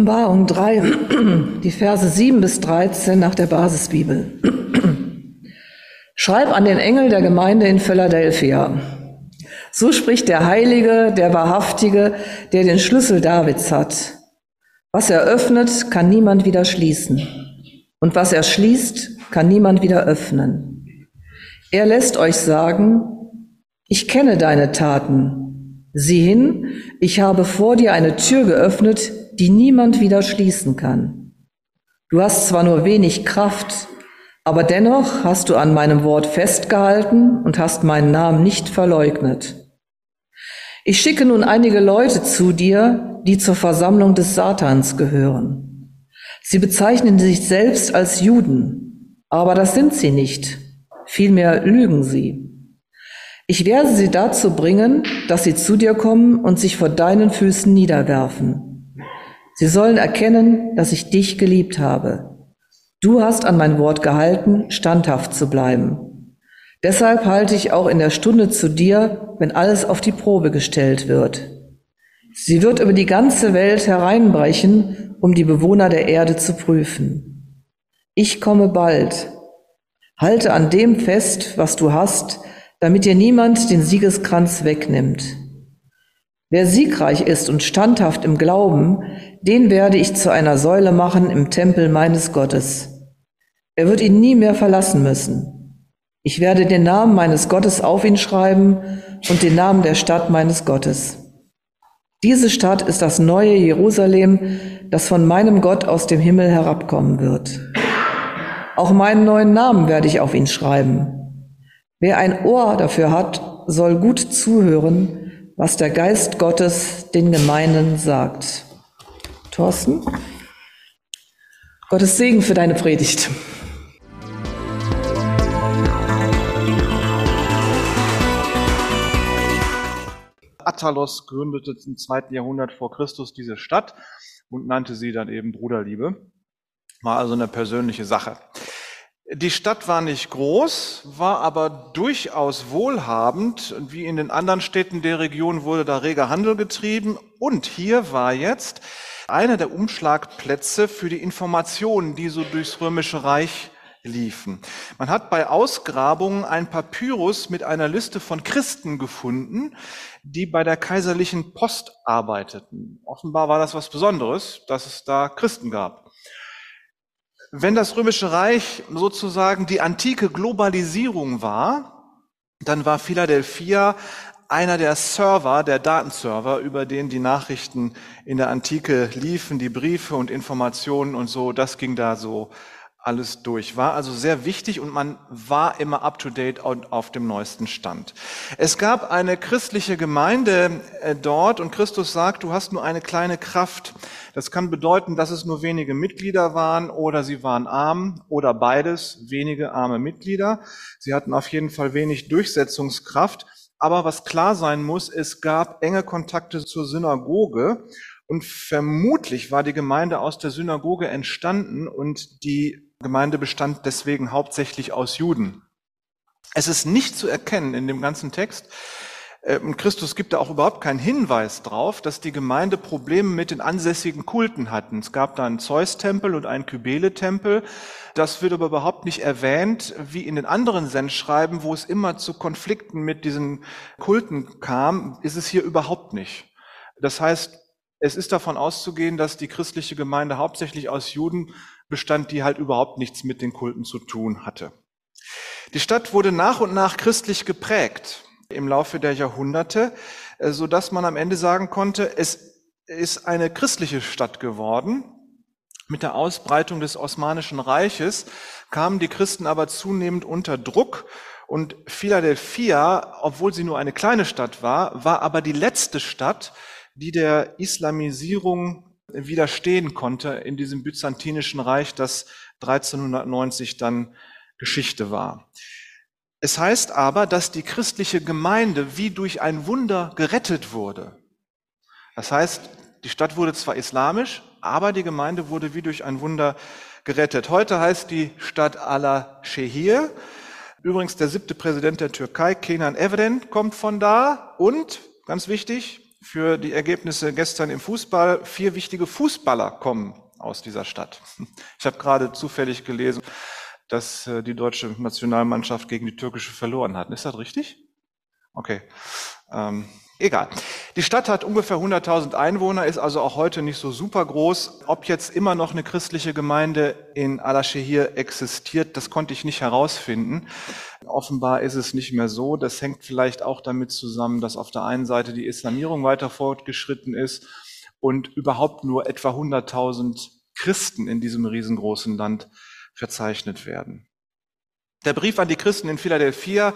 Offenbarung 3, die Verse 7 bis 13 nach der Basisbibel. Schreib an den Engel der Gemeinde in Philadelphia. So spricht der Heilige, der Wahrhaftige, der den Schlüssel Davids hat. Was er öffnet, kann niemand wieder schließen. Und was er schließt, kann niemand wieder öffnen. Er lässt euch sagen, ich kenne deine Taten. Sieh hin, ich habe vor dir eine Tür geöffnet, die niemand wieder schließen kann. Du hast zwar nur wenig Kraft, aber dennoch hast du an meinem Wort festgehalten und hast meinen Namen nicht verleugnet. Ich schicke nun einige Leute zu dir, die zur Versammlung des Satans gehören. Sie bezeichnen sich selbst als Juden, aber das sind sie nicht. Vielmehr lügen sie. Ich werde sie dazu bringen, dass sie zu dir kommen und sich vor deinen Füßen niederwerfen. Sie sollen erkennen, dass ich dich geliebt habe. Du hast an mein Wort gehalten, standhaft zu bleiben. Deshalb halte ich auch in der Stunde zu dir, wenn alles auf die Probe gestellt wird. Sie wird über die ganze Welt hereinbrechen, um die Bewohner der Erde zu prüfen. Ich komme bald. Halte an dem fest, was du hast, damit dir niemand den Siegeskranz wegnimmt. Wer siegreich ist und standhaft im Glauben, den werde ich zu einer Säule machen im Tempel meines Gottes. Er wird ihn nie mehr verlassen müssen. Ich werde den Namen meines Gottes auf ihn schreiben und den Namen der Stadt meines Gottes. Diese Stadt ist das neue Jerusalem, das von meinem Gott aus dem Himmel herabkommen wird. Auch meinen neuen Namen werde ich auf ihn schreiben. Wer ein Ohr dafür hat, soll gut zuhören, was der Geist Gottes den Gemeinden sagt. Thorsten, Gottes Segen für deine Predigt. Attalos gründete im zweiten Jahrhundert vor Christus diese Stadt und nannte sie dann eben Bruderliebe. War also eine persönliche Sache. Die Stadt war nicht groß, war aber durchaus wohlhabend. Wie in den anderen Städten der Region wurde da reger Handel getrieben. Und hier war jetzt einer der Umschlagplätze für die Informationen, die so durchs Römische Reich liefen. Man hat bei Ausgrabungen ein Papyrus mit einer Liste von Christen gefunden, die bei der kaiserlichen Post arbeiteten. Offenbar war das was Besonderes, dass es da Christen gab. Wenn das Römische Reich sozusagen die antike Globalisierung war, dann war Philadelphia einer der Server, der Datenserver, über den die Nachrichten in der Antike liefen, die Briefe und Informationen und so, das ging da so alles durch. War also sehr wichtig und man war immer up to date und auf dem neuesten Stand. Es gab eine christliche Gemeinde äh, dort und Christus sagt, du hast nur eine kleine Kraft. Das kann bedeuten, dass es nur wenige Mitglieder waren oder sie waren arm oder beides, wenige arme Mitglieder. Sie hatten auf jeden Fall wenig Durchsetzungskraft. Aber was klar sein muss, es gab enge Kontakte zur Synagoge und vermutlich war die Gemeinde aus der Synagoge entstanden und die Gemeinde bestand deswegen hauptsächlich aus Juden. Es ist nicht zu erkennen in dem ganzen Text, äh, und Christus gibt da auch überhaupt keinen Hinweis drauf, dass die Gemeinde Probleme mit den ansässigen Kulten hatten. Es gab da einen Zeus-Tempel und einen Kybele-Tempel. Das wird aber überhaupt nicht erwähnt, wie in den anderen Sendschreiben, wo es immer zu Konflikten mit diesen Kulten kam, ist es hier überhaupt nicht. Das heißt, es ist davon auszugehen, dass die christliche Gemeinde hauptsächlich aus Juden bestand, die halt überhaupt nichts mit den Kulten zu tun hatte. Die Stadt wurde nach und nach christlich geprägt im Laufe der Jahrhunderte, äh, so dass man am Ende sagen konnte, es ist eine christliche Stadt geworden. Mit der Ausbreitung des Osmanischen Reiches kamen die Christen aber zunehmend unter Druck und Philadelphia, obwohl sie nur eine kleine Stadt war, war aber die letzte Stadt, die der Islamisierung widerstehen konnte in diesem byzantinischen Reich, das 1390 dann Geschichte war. Es heißt aber, dass die christliche Gemeinde wie durch ein Wunder gerettet wurde. Das heißt, die Stadt wurde zwar islamisch, aber die Gemeinde wurde wie durch ein Wunder gerettet. Heute heißt die Stadt Ala-Shehir. Übrigens der siebte Präsident der Türkei, Kenan Evren, kommt von da. Und, ganz wichtig, für die Ergebnisse gestern im Fußball. Vier wichtige Fußballer kommen aus dieser Stadt. Ich habe gerade zufällig gelesen, dass äh, die deutsche Nationalmannschaft gegen die türkische verloren hat. Ist das richtig? Okay. Ähm, egal. Die Stadt hat ungefähr 100.000 Einwohner, ist also auch heute nicht so super groß. Ob jetzt immer noch eine christliche Gemeinde in Alaşehir existiert, das konnte ich nicht herausfinden. Offenbar ist es nicht mehr so. Das hängt vielleicht auch damit zusammen, dass auf der einen Seite die Islamierung weiter fortgeschritten ist und überhaupt nur etwa 100.000 Christen in diesem riesengroßen Land verzeichnet werden. Der Brief an die Christen in Philadelphia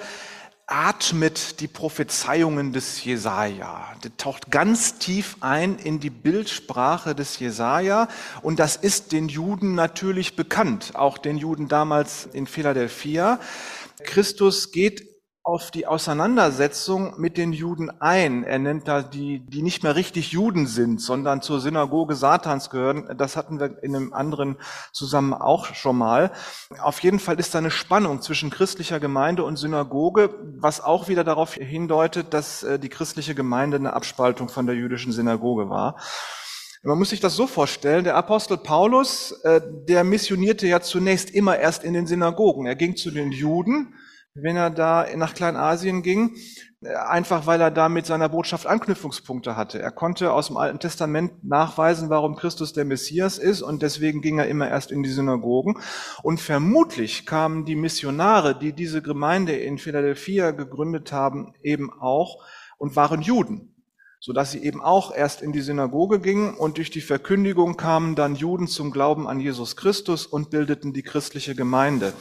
atmet die Prophezeiungen des Jesaja. Der taucht ganz tief ein in die Bildsprache des Jesaja und das ist den Juden natürlich bekannt, auch den Juden damals in Philadelphia. Christus geht auf die Auseinandersetzung mit den Juden ein. Er nennt da die, die nicht mehr richtig Juden sind, sondern zur Synagoge Satans gehören. Das hatten wir in einem anderen zusammen auch schon mal. Auf jeden Fall ist da eine Spannung zwischen christlicher Gemeinde und Synagoge, was auch wieder darauf hindeutet, dass äh, die christliche Gemeinde eine Abspaltung von der jüdischen Synagoge war. Man muss sich das so vorstellen, der Apostel Paulus, äh, der missionierte ja zunächst immer erst in den Synagogen. Er ging zu den Juden, wenn er da nach Kleinasien ging, einfach weil er da mit seiner Botschaft Anknüpfungspunkte hatte. Er konnte aus dem Alten Testament nachweisen, warum Christus der Messias ist und deswegen ging er immer erst in die Synagogen. Und vermutlich kamen die Missionare, die diese Gemeinde in Philadelphia gegründet haben, eben auch und waren Juden so dass sie eben auch erst in die Synagoge gingen und durch die Verkündigung kamen dann Juden zum Glauben an Jesus Christus und bildeten die christliche Gemeinde.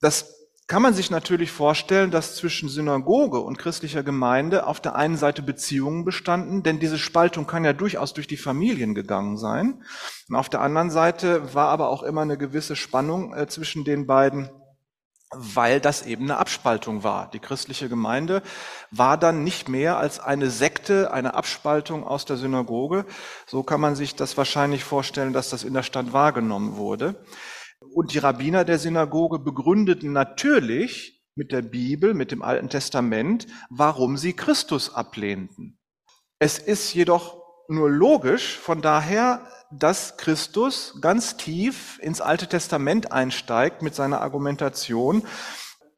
Das kann man sich natürlich vorstellen, dass zwischen Synagoge und christlicher Gemeinde auf der einen Seite Beziehungen bestanden, denn diese Spaltung kann ja durchaus durch die Familien gegangen sein. Und auf der anderen Seite war aber auch immer eine gewisse Spannung äh, zwischen den beiden, weil das eben eine Abspaltung war. Die christliche Gemeinde war dann nicht mehr als eine Sekte, eine Abspaltung aus der Synagoge. So kann man sich das wahrscheinlich vorstellen, dass das in der Stadt wahrgenommen wurde. Und die Rabbiner der Synagoge begründeten natürlich mit der Bibel, mit dem Alten Testament, warum sie Christus ablehnten. Es ist jedoch nur logisch von daher, dass Christus ganz tief ins Alte Testament einsteigt mit seiner Argumentation,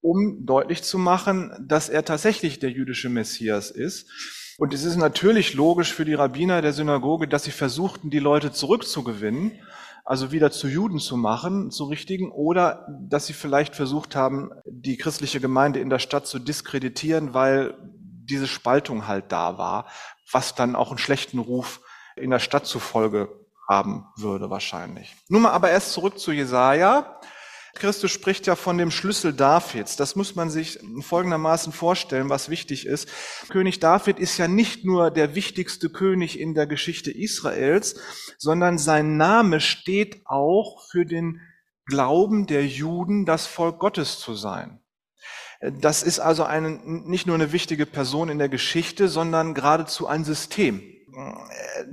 um deutlich zu machen, dass er tatsächlich der jüdische Messias ist. Und es ist natürlich logisch für die Rabbiner der Synagoge, dass sie versuchten, die Leute zurückzugewinnen also wieder zu Juden zu machen, zu richtigen, oder dass sie vielleicht versucht haben, die christliche Gemeinde in der Stadt zu diskreditieren, weil diese Spaltung halt da war, was dann auch einen schlechten Ruf in der Stadt zufolge haben würde wahrscheinlich. Nun mal aber erst zurück zu Jesaja. Christus spricht ja von dem Schlüssel Davids. Das muss man sich folgendermaßen vorstellen, was wichtig ist. König David ist ja nicht nur der wichtigste König in der Geschichte Israels, sondern sein Name steht auch für den Glauben der Juden, das Volk Gottes zu sein. Das ist also eine, nicht nur eine wichtige Person in der Geschichte, sondern geradezu ein System.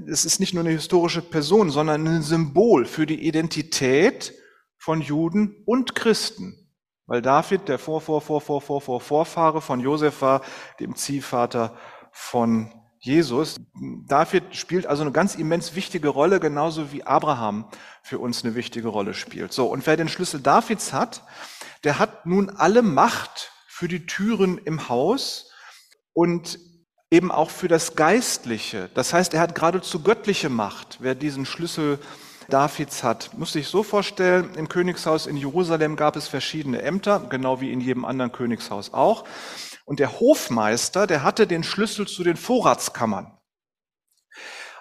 Es ist nicht nur eine historische Person, sondern ein Symbol für die Identität von Juden und Christen. Weil David der Vor, Vor, Vor, Vor, Vor, Vor, Vorfahre von Josef war, dem Ziehvater von Jesus. David spielt also eine ganz immens wichtige Rolle, genauso wie Abraham für uns eine wichtige Rolle spielt. So, und wer den Schlüssel Davids hat, der hat nun alle Macht für die Türen im Haus und eben auch für das Geistliche. Das heißt, er hat geradezu göttliche Macht, wer diesen Schlüssel Davids hat. Muss sich so vorstellen, im Königshaus in Jerusalem gab es verschiedene Ämter, genau wie in jedem anderen Königshaus auch. Und der Hofmeister, der hatte den Schlüssel zu den Vorratskammern.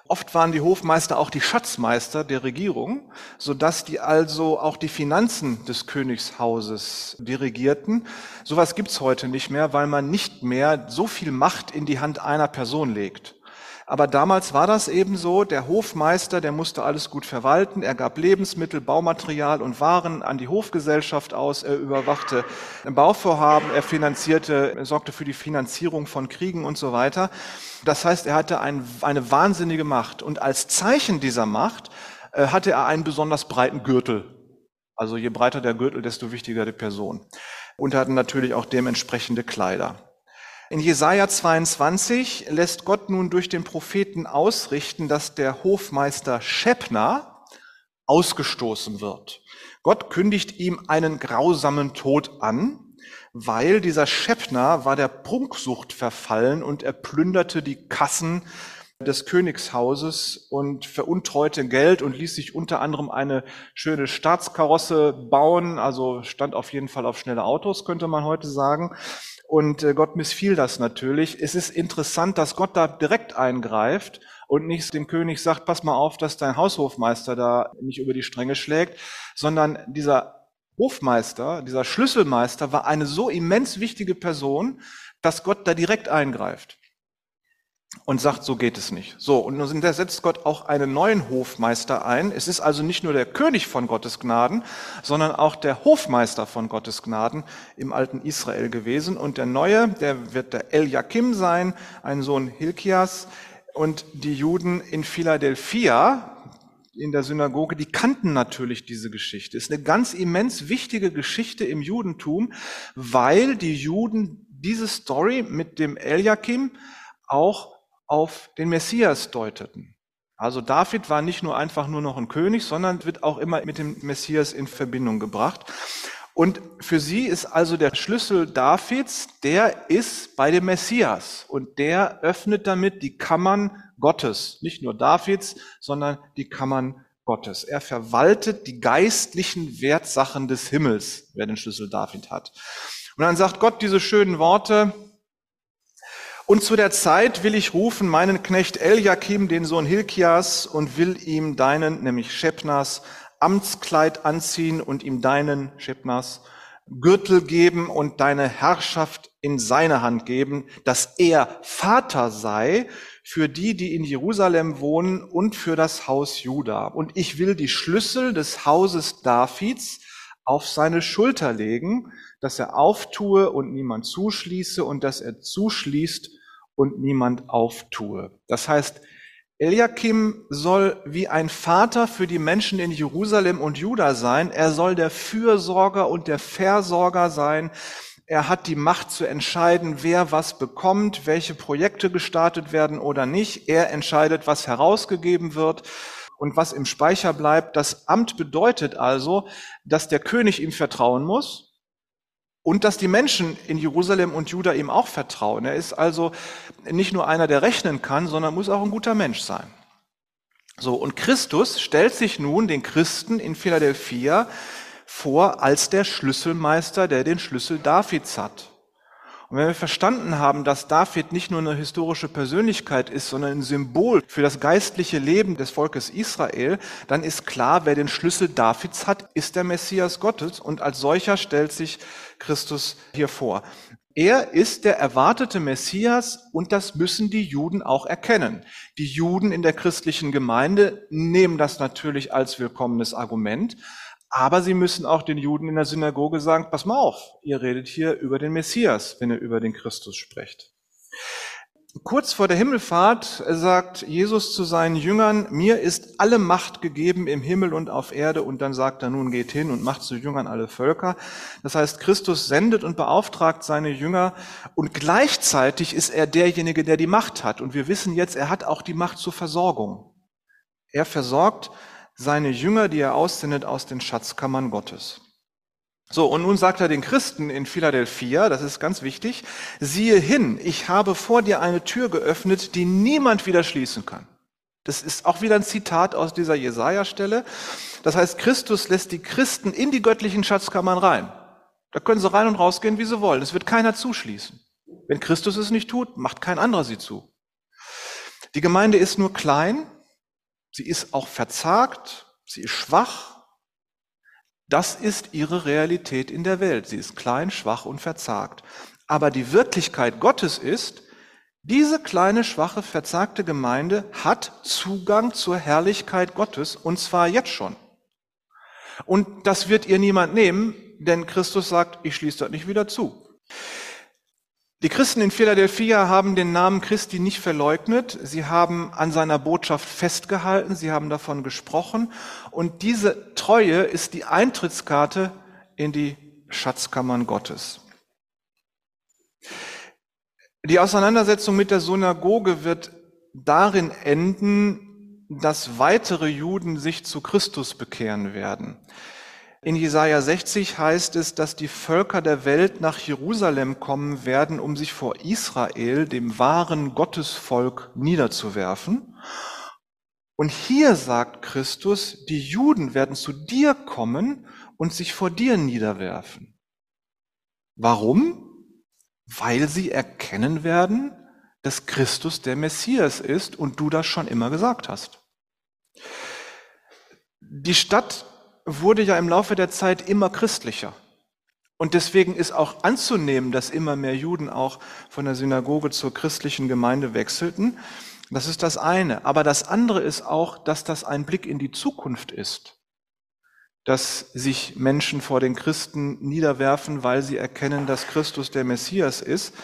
Oft waren die Hofmeister auch die Schatzmeister der Regierung, so dass die also auch die Finanzen des Königshauses dirigierten. Sowas gibt's heute nicht mehr, weil man nicht mehr so viel Macht in die Hand einer Person legt. Aber damals war das eben so, der Hofmeister, der musste alles gut verwalten, er gab Lebensmittel, Baumaterial und Waren an die Hofgesellschaft aus, er überwachte Bauvorhaben, er finanzierte, er sorgte für die Finanzierung von Kriegen und so weiter. Das heißt, er hatte ein, eine wahnsinnige Macht und als Zeichen dieser Macht äh, hatte er einen besonders breiten Gürtel. Also je breiter der Gürtel, desto wichtiger die Person. Und er hatte natürlich auch dementsprechende Kleider. In Jesaja 22 lässt Gott nun durch den Propheten ausrichten, dass der Hofmeister Schepner ausgestoßen wird. Gott kündigt ihm einen grausamen Tod an, weil dieser Schepner war der Prunksucht verfallen und er plünderte die Kassen des Königshauses und veruntreute Geld und ließ sich unter anderem eine schöne Staatskarosse bauen, also stand auf jeden Fall auf schnelle Autos, könnte man heute sagen. Und äh, Gott missfiel das natürlich. Es ist interessant, dass Gott da direkt eingreift und nicht dem König sagt, pass mal auf, dass dein Haushofmeister da nicht über die Stränge schlägt, sondern dieser Hofmeister, dieser Schlüsselmeister war eine so immens wichtige Person, dass Gott da direkt eingreift und sagt, so geht es nicht. So, und nun setzt Gott auch einen neuen Hofmeister ein. Es ist also nicht nur der König von Gottes Gnaden, sondern auch der Hofmeister von Gottes Gnaden im alten Israel gewesen. Und der neue, der wird der Eliakim sein, ein Sohn Hilkias. Und die Juden in Philadelphia, in der Synagoge, die kannten natürlich diese Geschichte. Es ist eine ganz immens wichtige Geschichte im Judentum, weil die Juden diese Story mit dem Eliakim auch auf den Messias deuteten. Also David war nicht nur einfach nur noch ein König, sondern wird auch immer mit dem Messias in Verbindung gebracht. Und für sie ist also der Schlüssel Davids, der ist bei dem Messias und der öffnet damit die Kammern Gottes. Nicht nur Davids, sondern die Kammern Gottes. Er verwaltet die geistlichen Wertsachen des Himmels, wer den Schlüssel David hat. Und dann sagt Gott diese schönen Worte, und zu der Zeit will ich rufen meinen Knecht Eliakim, den Sohn Hilkias, und will ihm deinen, nämlich Schepnas, Amtskleid anziehen und ihm deinen, Schepnas, Gürtel geben und deine Herrschaft in seine Hand geben, dass er Vater sei für die, die in Jerusalem wohnen und für das Haus Juda. Und ich will die Schlüssel des Hauses Davids auf seine Schulter legen, dass er auftue und niemand zuschließe und dass er zuschließt und niemand auftue. Das heißt, Eliakim soll wie ein Vater für die Menschen in Jerusalem und Juda sein. Er soll der Fürsorger und der Versorger sein. Er hat die Macht zu entscheiden, wer was bekommt, welche Projekte gestartet werden oder nicht. Er entscheidet, was herausgegeben wird und was im Speicher bleibt. Das Amt bedeutet also, dass der König ihm vertrauen muss, und dass die Menschen in Jerusalem und Juda ihm auch vertrauen. Er ist also nicht nur einer, der rechnen kann, sondern muss auch ein guter Mensch sein. So, und Christus stellt sich nun den Christen in Philadelphia vor als der Schlüsselmeister, der den Schlüssel Davids hat. Und wenn wir verstanden haben, dass David nicht nur eine historische Persönlichkeit ist, sondern ein Symbol für das geistliche Leben des Volkes Israel, dann ist klar, wer den Schlüssel Davids hat, ist der Messias Gottes und als solcher stellt sich Christus hier vor. Er ist der erwartete Messias und das müssen die Juden auch erkennen. Die Juden in der christlichen Gemeinde nehmen das natürlich als willkommenes Argument, aber sie müssen auch den Juden in der Synagoge sagen, pass mal auf, ihr redet hier über den Messias, wenn ihr über den Christus sprecht. Kurz vor der Himmelfahrt sagt Jesus zu seinen Jüngern, mir ist alle Macht gegeben im Himmel und auf Erde und dann sagt er, nun geht hin und macht zu Jüngern alle Völker. Das heißt, Christus sendet und beauftragt seine Jünger und gleichzeitig ist er derjenige, der die Macht hat. Und wir wissen jetzt, er hat auch die Macht zur Versorgung. Er versorgt seine Jünger, die er aussendet aus den Schatzkammern Gottes. So, und nun sagt er den Christen in Philadelphia, das ist ganz wichtig, siehe hin, ich habe vor dir eine Tür geöffnet, die niemand wieder schließen kann. Das ist auch wieder ein Zitat aus dieser Jesaja-Stelle. Das heißt, Christus lässt die Christen in die göttlichen Schatzkammern rein. Da können sie rein und rausgehen, wie sie wollen. Es wird keiner zuschließen. Wenn Christus es nicht tut, macht kein anderer sie zu. Die Gemeinde ist nur klein, Sie ist auch verzagt, sie ist schwach. Das ist ihre Realität in der Welt. Sie ist klein, schwach und verzagt. Aber die Wirklichkeit Gottes ist, diese kleine, schwache, verzagte Gemeinde hat Zugang zur Herrlichkeit Gottes und zwar jetzt schon. Und das wird ihr niemand nehmen, denn Christus sagt, ich schließe das nicht wieder zu. Die Christen in Philadelphia haben den Namen Christi nicht verleugnet, sie haben an seiner Botschaft festgehalten, sie haben davon gesprochen und diese Treue ist die Eintrittskarte in die Schatzkammern Gottes. Die Auseinandersetzung mit der Synagoge wird darin enden, dass weitere Juden sich zu Christus bekehren werden. In Jesaja 60 heißt es, dass die Völker der Welt nach Jerusalem kommen werden, um sich vor Israel, dem wahren Gottesvolk, niederzuwerfen. Und hier sagt Christus, die Juden werden zu dir kommen und sich vor dir niederwerfen. Warum? Weil sie erkennen werden, dass Christus der Messias ist und du das schon immer gesagt hast. Die Stadt wurde ja im Laufe der Zeit immer christlicher. Und deswegen ist auch anzunehmen, dass immer mehr Juden auch von der Synagoge zur christlichen Gemeinde wechselten. Das ist das eine. Aber das andere ist auch, dass das ein Blick in die Zukunft ist. Dass sich Menschen vor den Christen niederwerfen, weil sie erkennen, dass Christus der Messias ist.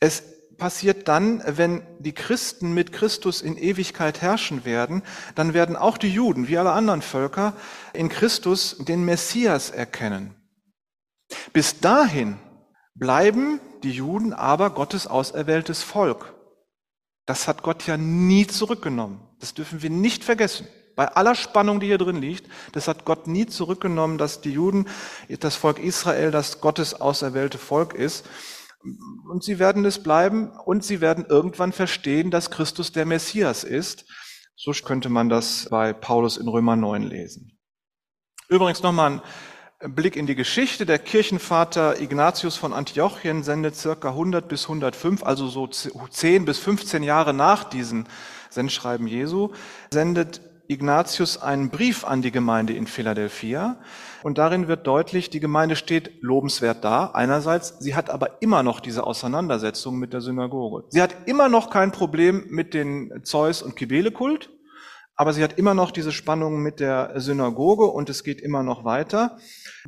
Es passiert dann, wenn die Christen mit Christus in Ewigkeit herrschen werden, dann werden auch die Juden, wie alle anderen Völker, in Christus den Messias erkennen. Bis dahin bleiben die Juden aber Gottes auserwähltes Volk. Das hat Gott ja nie zurückgenommen. Das dürfen wir nicht vergessen. Bei aller Spannung, die hier drin liegt, das hat Gott nie zurückgenommen, dass die Juden, das Volk Israel, das Gottes auserwählte Volk ist. Und sie werden es bleiben und sie werden irgendwann verstehen, dass Christus der Messias ist. So könnte man das bei Paulus in Römer 9 lesen. Übrigens nochmal ein Blick in die Geschichte. Der Kirchenvater Ignatius von Antiochien sendet circa 100 bis 105, also so 10 bis 15 Jahre nach diesem Sendschreiben Jesu, sendet Ignatius einen Brief an die Gemeinde in Philadelphia und darin wird deutlich, die Gemeinde steht lobenswert da. Einerseits, sie hat aber immer noch diese Auseinandersetzung mit der Synagoge. Sie hat immer noch kein Problem mit den Zeus- und Kybele-Kult, aber sie hat immer noch diese Spannung mit der Synagoge und es geht immer noch weiter.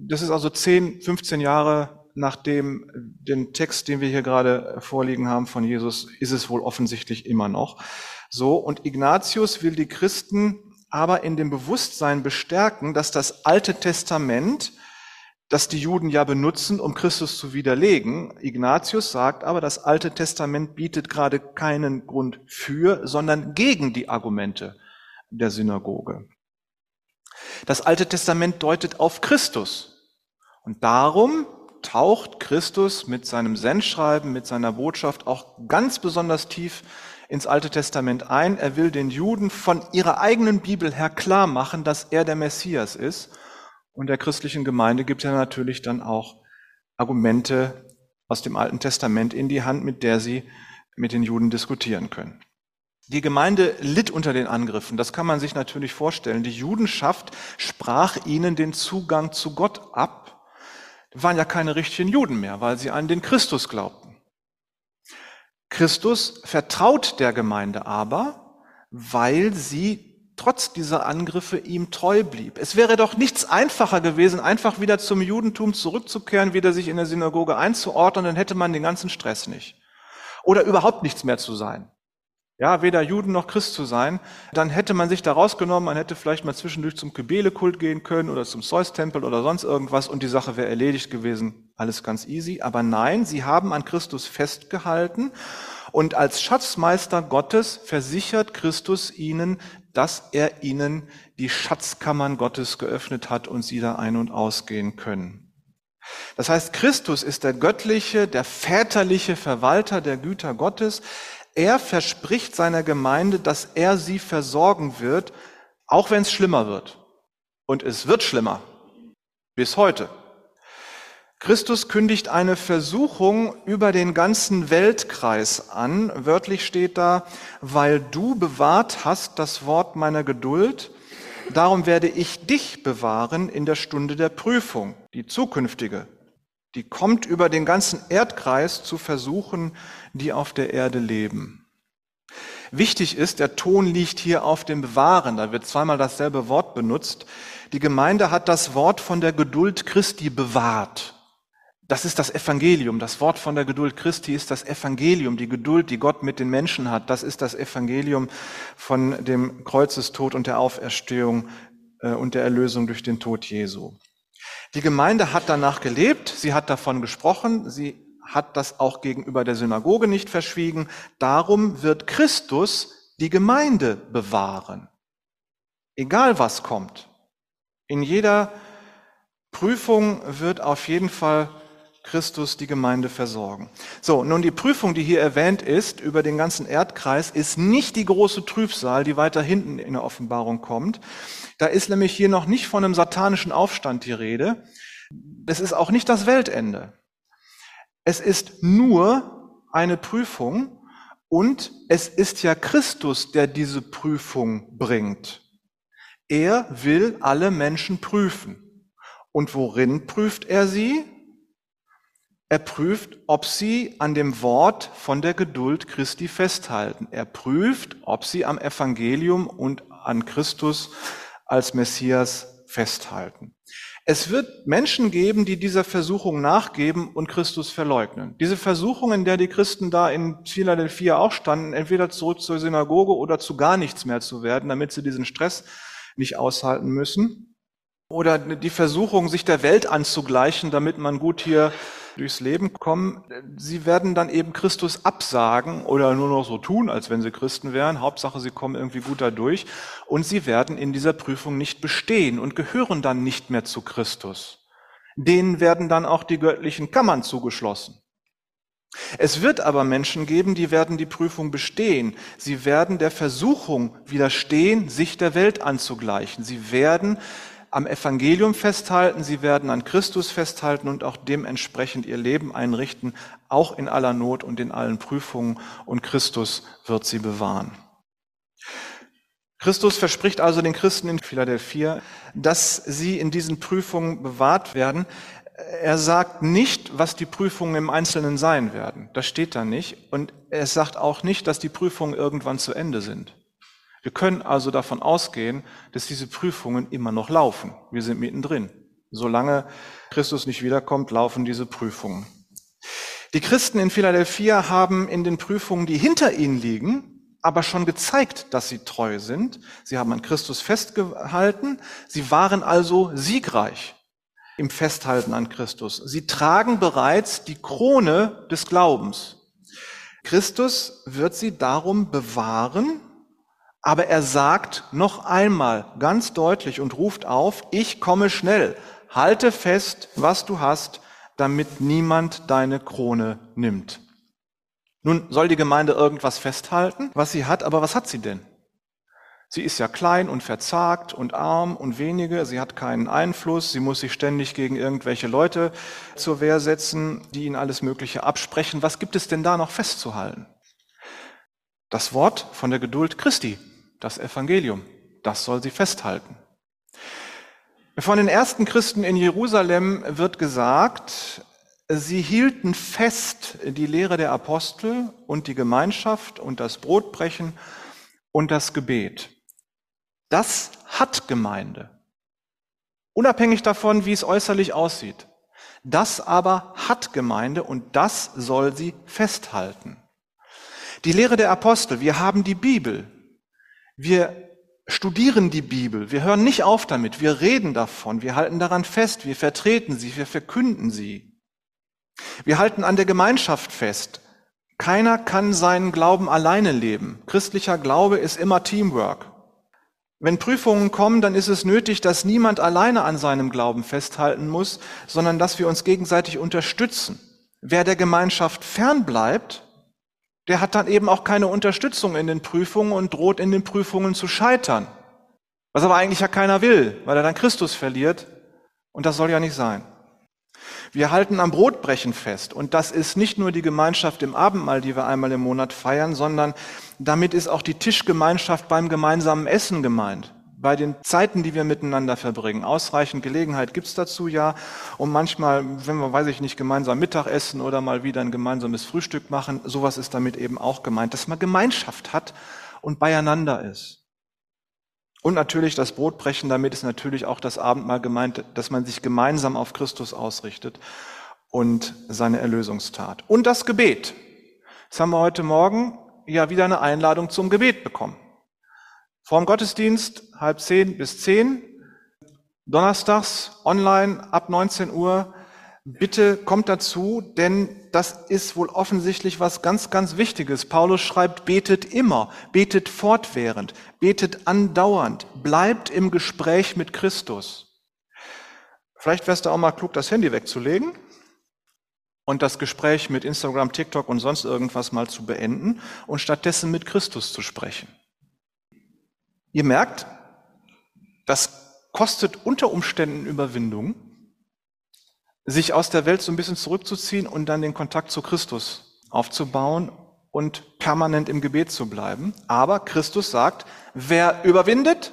Das ist also 10, 15 Jahre nach dem den Text, den wir hier gerade vorliegen haben von Jesus, ist es wohl offensichtlich immer noch so. Und Ignatius will die Christen aber in dem Bewusstsein bestärken, dass das Alte Testament, das die Juden ja benutzen, um Christus zu widerlegen, Ignatius sagt aber, das Alte Testament bietet gerade keinen Grund für, sondern gegen die Argumente der Synagoge. Das Alte Testament deutet auf Christus. Und darum taucht Christus mit seinem Sendschreiben, mit seiner Botschaft auch ganz besonders tief ins Alte Testament ein. Er will den Juden von ihrer eigenen Bibel her klar machen, dass er der Messias ist. Und der christlichen Gemeinde gibt er natürlich dann auch Argumente aus dem Alten Testament in die Hand, mit der sie mit den Juden diskutieren können. Die Gemeinde litt unter den Angriffen, das kann man sich natürlich vorstellen. Die Judenschaft sprach ihnen den Zugang zu Gott ab. waren ja keine richtigen Juden mehr, weil sie an den Christus glaubten. Christus vertraut der Gemeinde aber, weil sie trotz dieser Angriffe ihm treu blieb. Es wäre doch nichts einfacher gewesen, einfach wieder zum Judentum zurückzukehren, wieder sich in der Synagoge einzuordnen, dann hätte man den ganzen Stress nicht. Oder überhaupt nichts mehr zu sein ja, weder Juden noch Christ zu sein, dann hätte man sich da rausgenommen, man hätte vielleicht mal zwischendurch zum Kybele-Kult gehen können oder zum Zeus-Tempel oder sonst irgendwas und die Sache wäre erledigt gewesen. Alles ganz easy. Aber nein, sie haben an Christus festgehalten und als Schatzmeister Gottes versichert Christus ihnen, dass er ihnen die Schatzkammern Gottes geöffnet hat und sie da ein- und ausgehen können. Das heißt, Christus ist der göttliche, der väterliche Verwalter der Güter Gottes. Er verspricht seiner Gemeinde, dass er sie versorgen wird, auch wenn es schlimmer wird. Und es wird schlimmer. Bis heute. Christus kündigt eine Versuchung über den ganzen Weltkreis an. Wörtlich steht da, weil du bewahrt hast das Wort meiner Geduld, darum werde ich dich bewahren in der Stunde der Prüfung, die zukünftige. Die kommt über den ganzen Erdkreis zu versuchen, die auf der Erde leben. Wichtig ist, der Ton liegt hier auf dem Bewahren. Da wird zweimal dasselbe Wort benutzt. Die Gemeinde hat das Wort von der Geduld Christi bewahrt. Das ist das Evangelium. Das Wort von der Geduld Christi ist das Evangelium, die Geduld, die Gott mit den Menschen hat. Das ist das Evangelium von dem Kreuzestod und der Auferstehung äh, und der Erlösung durch den Tod Jesu. Die Gemeinde hat danach gelebt, sie hat davon gesprochen, sie hat das auch gegenüber der Synagoge nicht verschwiegen. Darum wird Christus die Gemeinde bewahren. Egal was kommt. In jeder Prüfung wird auf jeden Fall Christus die Gemeinde versorgen. So, nun die Prüfung, die hier erwähnt ist über den ganzen Erdkreis, ist nicht die große Trübsal, die weiter hinten in der Offenbarung kommt. Da ist nämlich hier noch nicht von einem satanischen Aufstand die Rede. Es ist auch nicht das Weltende. Es ist nur eine Prüfung und es ist ja Christus, der diese Prüfung bringt. Er will alle Menschen prüfen. Und worin prüft er sie? Er prüft, ob sie an dem Wort von der Geduld Christi festhalten. Er prüft, ob sie am Evangelium und an Christus als Messias festhalten. Es wird Menschen geben, die dieser Versuchung nachgeben und Christus verleugnen. Diese Versuchung, in der die Christen da in Philadelphia auch standen, entweder zurück zur Synagoge oder zu gar nichts mehr zu werden, damit sie diesen Stress nicht aushalten müssen. Oder die Versuchung, sich der Welt anzugleichen, damit man gut hier durchs Leben kommen, sie werden dann eben Christus absagen oder nur noch so tun, als wenn sie Christen wären. Hauptsache, sie kommen irgendwie gut dadurch. Und sie werden in dieser Prüfung nicht bestehen und gehören dann nicht mehr zu Christus. Denen werden dann auch die göttlichen Kammern zugeschlossen. Es wird aber Menschen geben, die werden die Prüfung bestehen. Sie werden der Versuchung widerstehen, sich der Welt anzugleichen. Sie werden am Evangelium festhalten, sie werden an Christus festhalten und auch dementsprechend ihr Leben einrichten, auch in aller Not und in allen Prüfungen, und Christus wird sie bewahren. Christus verspricht also den Christen in Philadelphia, dass sie in diesen Prüfungen bewahrt werden. Er sagt nicht, was die Prüfungen im Einzelnen sein werden. Das steht da nicht. Und er sagt auch nicht, dass die Prüfungen irgendwann zu Ende sind. Wir können also davon ausgehen, dass diese Prüfungen immer noch laufen. Wir sind mittendrin. Solange Christus nicht wiederkommt, laufen diese Prüfungen. Die Christen in Philadelphia haben in den Prüfungen, die hinter ihnen liegen, aber schon gezeigt, dass sie treu sind. Sie haben an Christus festgehalten. Sie waren also siegreich im Festhalten an Christus. Sie tragen bereits die Krone des Glaubens. Christus wird sie darum bewahren aber er sagt noch einmal ganz deutlich und ruft auf, ich komme schnell, halte fest, was du hast, damit niemand deine Krone nimmt. Nun soll die Gemeinde irgendwas festhalten, was sie hat, aber was hat sie denn? Sie ist ja klein und verzagt und arm und wenige, sie hat keinen Einfluss, sie muss sich ständig gegen irgendwelche Leute zur Wehr setzen, die ihnen alles Mögliche absprechen. Was gibt es denn da noch festzuhalten? Das Wort von der Geduld Christi, das Evangelium. Das soll sie festhalten. Von den ersten Christen in Jerusalem wird gesagt, sie hielten fest die Lehre der Apostel und die Gemeinschaft und das Brotbrechen und das Gebet. Das hat Gemeinde. Unabhängig davon, wie es äußerlich aussieht. Das aber hat Gemeinde und das soll sie festhalten. Die Lehre der Apostel, wir haben die Bibel, wir studieren die Bibel, wir hören nicht auf damit, wir reden davon, wir halten daran fest, wir vertreten sie, wir verkünden sie. Wir halten an der Gemeinschaft fest. Keiner kann seinen Glauben alleine leben. Christlicher Glaube ist immer Teamwork. Wenn Prüfungen kommen, dann ist es nötig, dass niemand alleine an seinem Glauben festhalten muss, sondern dass wir uns gegenseitig unterstützen. Wer der Gemeinschaft fernbleibt, der hat dann eben auch keine Unterstützung in den Prüfungen und droht in den Prüfungen zu scheitern. Was aber eigentlich ja keiner will, weil er dann Christus verliert. Und das soll ja nicht sein. Wir halten am Brotbrechen fest. Und das ist nicht nur die Gemeinschaft im Abendmahl, die wir einmal im Monat feiern, sondern damit ist auch die Tischgemeinschaft beim gemeinsamen Essen gemeint bei den Zeiten, die wir miteinander verbringen. Ausreichend Gelegenheit gibt's dazu ja. Und manchmal, wenn wir, weiß ich nicht, gemeinsam Mittagessen oder mal wieder ein gemeinsames Frühstück machen, sowas ist damit eben auch gemeint, dass man Gemeinschaft hat und beieinander ist. Und natürlich das Brotbrechen, damit ist natürlich auch das Abendmahl gemeint, dass man sich gemeinsam auf Christus ausrichtet und seine Erlösungstat. Und das Gebet. Jetzt haben wir heute Morgen ja wieder eine Einladung zum Gebet bekommen. Vorm Gottesdienst halb zehn bis zehn, donnerstags online ab 19 Uhr. Bitte kommt dazu, denn das ist wohl offensichtlich was ganz, ganz Wichtiges. Paulus schreibt, betet immer, betet fortwährend, betet andauernd, bleibt im Gespräch mit Christus. Vielleicht wärst du auch mal klug, das Handy wegzulegen und das Gespräch mit Instagram, TikTok und sonst irgendwas mal zu beenden und stattdessen mit Christus zu sprechen. Ihr merkt, das kostet unter Umständen Überwindung, sich aus der Welt so ein bisschen zurückzuziehen und dann den Kontakt zu Christus aufzubauen und permanent im Gebet zu bleiben. Aber Christus sagt, wer überwindet,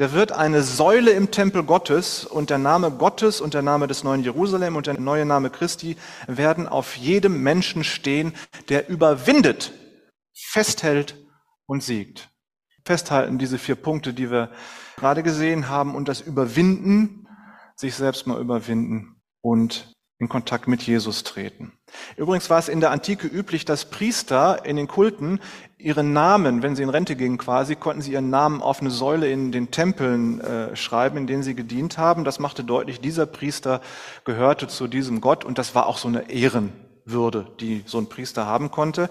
der wird eine Säule im Tempel Gottes und der Name Gottes und der Name des neuen Jerusalem und der neue Name Christi werden auf jedem Menschen stehen, der überwindet, festhält und siegt. Festhalten diese vier Punkte, die wir gerade gesehen haben und das Überwinden, sich selbst mal überwinden und in Kontakt mit Jesus treten. Übrigens war es in der Antike üblich, dass Priester in den Kulten ihren Namen, wenn sie in Rente gingen quasi, konnten sie ihren Namen auf eine Säule in den Tempeln äh, schreiben, in denen sie gedient haben. Das machte deutlich, dieser Priester gehörte zu diesem Gott und das war auch so eine Ehren, würde, die so ein Priester haben konnte.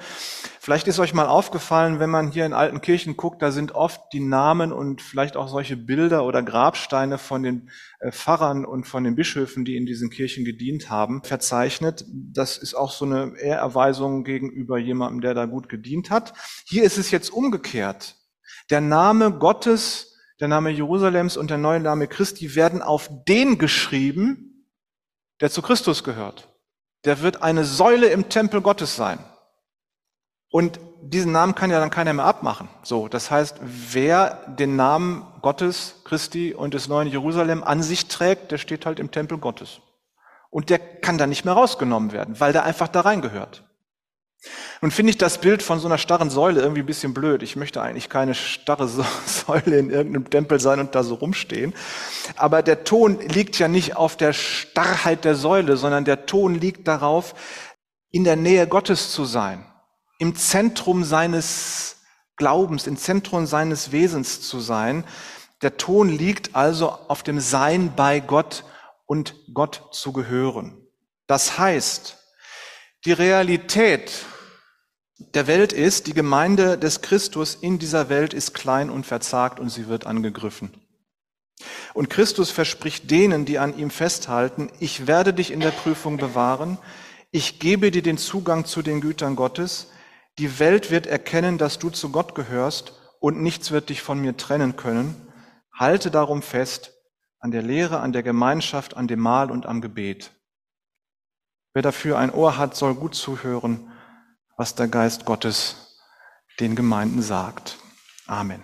Vielleicht ist euch mal aufgefallen, wenn man hier in alten Kirchen guckt, da sind oft die Namen und vielleicht auch solche Bilder oder Grabsteine von den äh, Pfarrern und von den Bischöfen, die in diesen Kirchen gedient haben, verzeichnet. Das ist auch so eine Ehrerweisung gegenüber jemandem, der da gut gedient hat. Hier ist es jetzt umgekehrt. Der Name Gottes, der Name Jerusalems und der neue Name Christi werden auf den geschrieben, der zu Christus gehört der wird eine Säule im Tempel Gottes sein. Und diesen Namen kann ja dann keiner mehr abmachen. So, das heißt, wer den Namen Gottes, Christi und des neuen Jerusalem an sich trägt, der steht halt im Tempel Gottes. Und der kann da nicht mehr rausgenommen werden, weil der einfach da reingehört. Nun finde ich das Bild von so einer starren Säule irgendwie ein bisschen blöd. Ich möchte eigentlich keine starre Säule in irgendeinem Tempel sein und da so rumstehen. Aber der Ton liegt ja nicht auf der Starrheit der Säule, sondern der Ton liegt darauf, in der Nähe Gottes zu sein, im Zentrum seines Glaubens, im Zentrum seines Wesens zu sein. Der Ton liegt also auf dem Sein bei Gott und Gott zu gehören. Das heißt, die Realität der Welt ist, die Gemeinde des Christus in dieser Welt ist klein und verzagt und sie wird angegriffen. Und Christus verspricht denen, die an ihm festhalten, ich werde dich in der Prüfung bewahren, ich gebe dir den Zugang zu den Gütern Gottes, die Welt wird erkennen, dass du zu Gott gehörst und nichts wird dich von mir trennen können. Halte darum fest an der Lehre, an der Gemeinschaft, an dem Mahl und am Gebet. Wer dafür ein Ohr hat, soll gut zuhören, was der Geist Gottes den Gemeinden sagt. Amen.